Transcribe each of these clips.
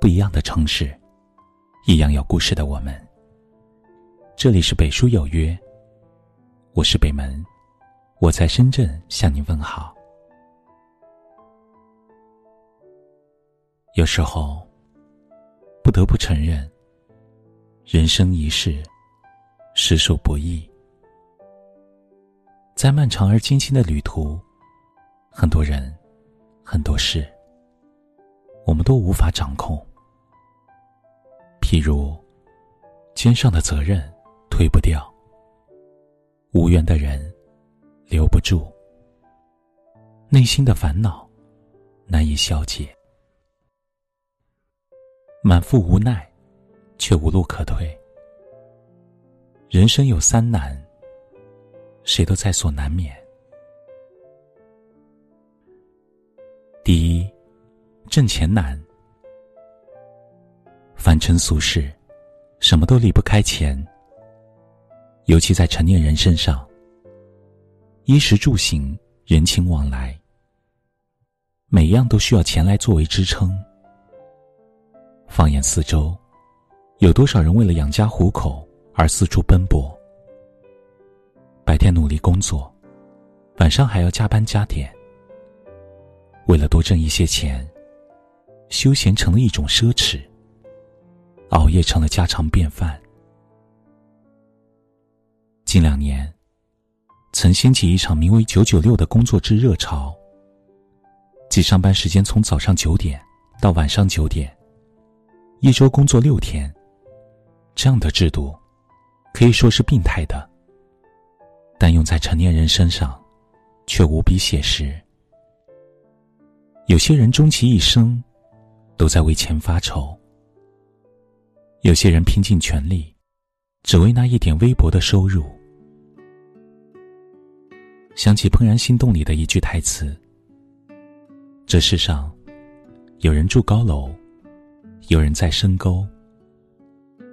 不一样的城市，一样有故事的我们。这里是北书有约，我是北门，我在深圳向您问好。有时候，不得不承认，人生一世，实属不易。在漫长而艰辛的旅途，很多人，很多事，我们都无法掌控。譬如，肩上的责任推不掉，无缘的人留不住，内心的烦恼难以消解，满腹无奈，却无路可退。人生有三难。谁都在所难免。第一，挣钱难。凡尘俗世，什么都离不开钱。尤其在成年人身上，衣食住行、人情往来，每样都需要钱来作为支撑。放眼四周，有多少人为了养家糊口而四处奔波？白天努力工作，晚上还要加班加点。为了多挣一些钱，休闲成了一种奢侈，熬夜成了家常便饭。近两年，曾掀起一场名为“九九六”的工作制热潮，即上班时间从早上九点到晚上九点，一周工作六天。这样的制度，可以说是病态的。但用在成年人身上，却无比写实。有些人终其一生，都在为钱发愁；有些人拼尽全力，只为那一点微薄的收入。想起《怦然心动》里的一句台词：“这世上，有人住高楼，有人在深沟，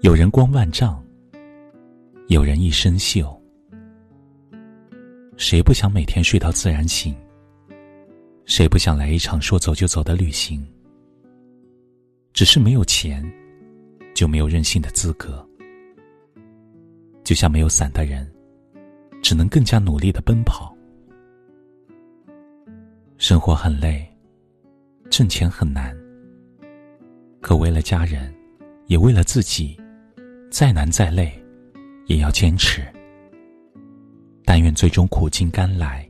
有人光万丈，有人一身锈。”谁不想每天睡到自然醒？谁不想来一场说走就走的旅行？只是没有钱，就没有任性的资格。就像没有伞的人，只能更加努力的奔跑。生活很累，挣钱很难。可为了家人，也为了自己，再难再累，也要坚持。但愿最终苦尽甘来。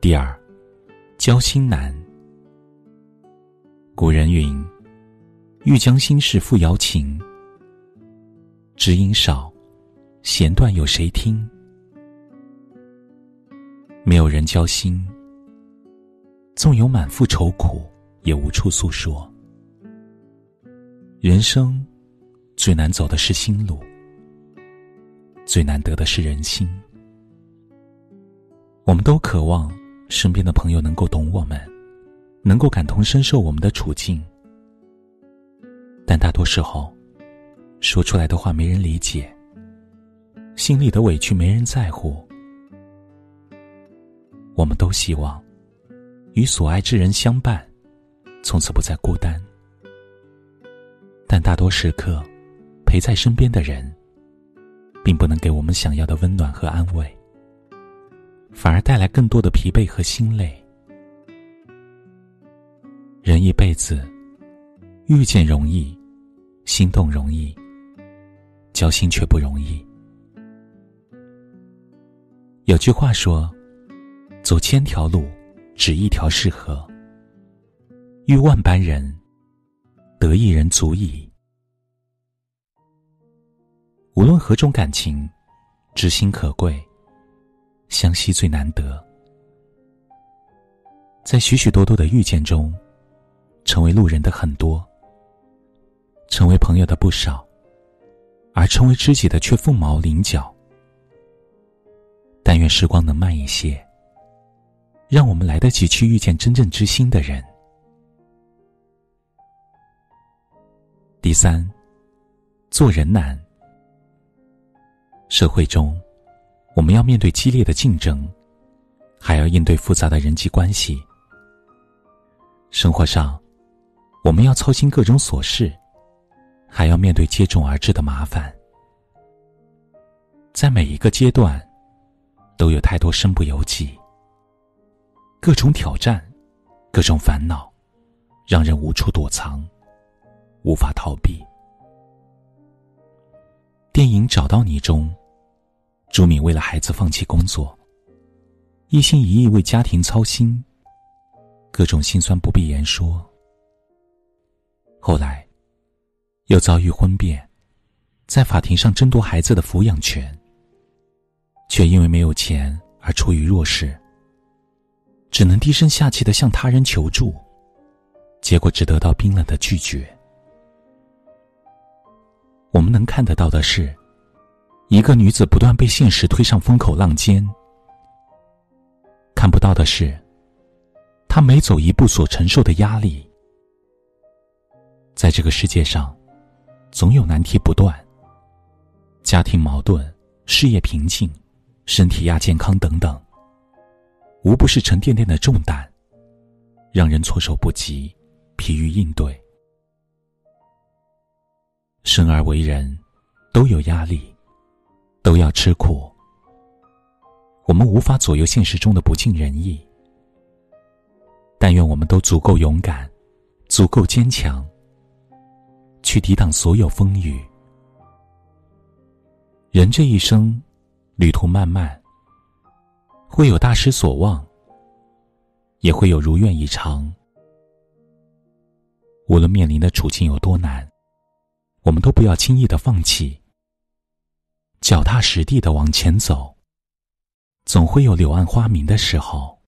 第二，交心难。古人云：“欲将心事付瑶琴。”知音少，弦断有谁听？没有人交心，纵有满腹愁苦，也无处诉说。人生最难走的是心路。最难得的是人心。我们都渴望身边的朋友能够懂我们，能够感同身受我们的处境，但大多时候，说出来的话没人理解，心里的委屈没人在乎。我们都希望与所爱之人相伴，从此不再孤单，但大多时刻，陪在身边的人。并不能给我们想要的温暖和安慰，反而带来更多的疲惫和心累。人一辈子，遇见容易，心动容易，交心却不容易。有句话说：“走千条路，只一条适合；遇万般人，得一人足矣。”无论何种感情，知心可贵，相惜最难得。在许许多多的遇见中，成为路人的很多，成为朋友的不少，而成为知己的却凤毛麟角。但愿时光能慢一些，让我们来得及去遇见真正知心的人。第三，做人难。社会中，我们要面对激烈的竞争，还要应对复杂的人际关系。生活上，我们要操心各种琐事，还要面对接踵而至的麻烦。在每一个阶段，都有太多身不由己，各种挑战，各种烦恼，让人无处躲藏，无法逃避。电影《找到你》中，朱敏为了孩子放弃工作，一心一意为家庭操心，各种心酸不必言说。后来，又遭遇婚变，在法庭上争夺孩子的抚养权。却因为没有钱而处于弱势，只能低声下气的向他人求助，结果只得到冰冷的拒绝。我们能看得到的是，一个女子不断被现实推上风口浪尖；看不到的是，她每走一步所承受的压力。在这个世界上，总有难题不断，家庭矛盾，事业瓶颈。身体亚健康等等，无不是沉甸甸的重担，让人措手不及，疲于应对。生而为人，都有压力，都要吃苦。我们无法左右现实中的不尽人意，但愿我们都足够勇敢，足够坚强，去抵挡所有风雨。人这一生。旅途漫漫，会有大失所望，也会有如愿以偿。无论面临的处境有多难，我们都不要轻易的放弃，脚踏实地的往前走，总会有柳暗花明的时候。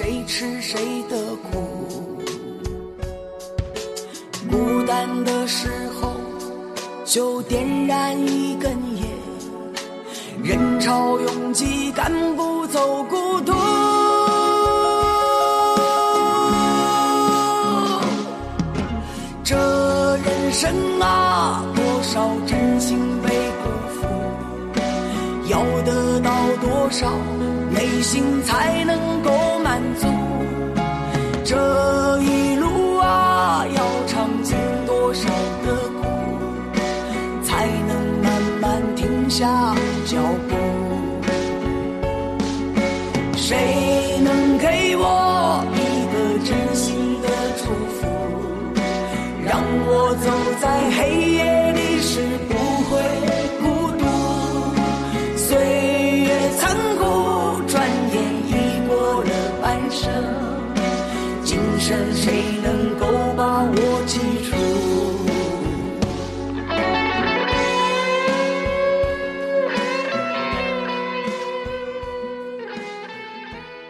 谁吃谁的苦。孤单的时候，就点燃一根烟。人潮拥挤，赶不走孤独。这人生啊，多少真心被辜负，要得到多少，内心才能够满足？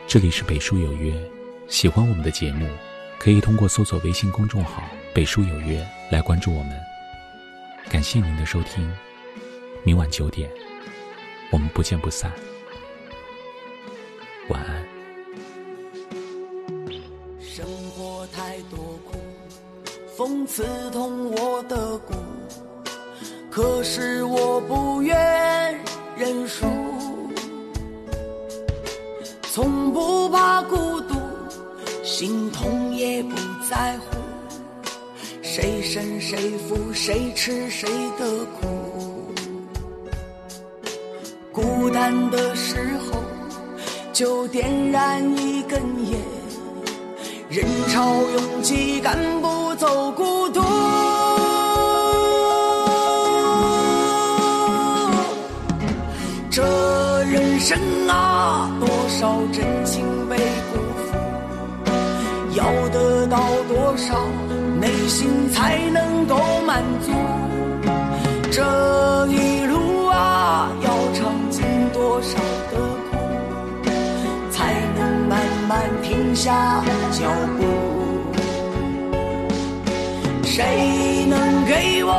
这里是北书有约，喜欢我们的节目，可以通过搜索微信公众号“北书有约”来关注我们。感谢您的收听，明晚九点，我们不见不散。晚安。生活太多苦，风刺痛我的骨，可是我不愿认输。从不怕孤独，心痛也不在乎。谁胜谁负，谁吃谁的苦。孤单的时候，就点燃一根烟。人潮拥挤，赶不走孤独。人。生啊，多少真情被辜负，要得到多少，内心才能够满足？这一路啊，要尝尽多少的苦，才能慢慢停下脚步？谁能给我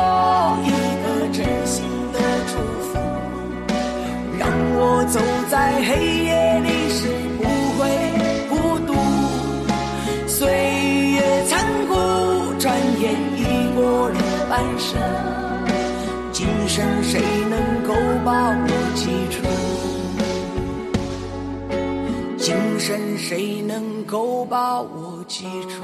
我走在黑夜里时不会孤独？岁月残酷，转眼已过了半生，今生谁能够把我记住？今生谁能够把我记住？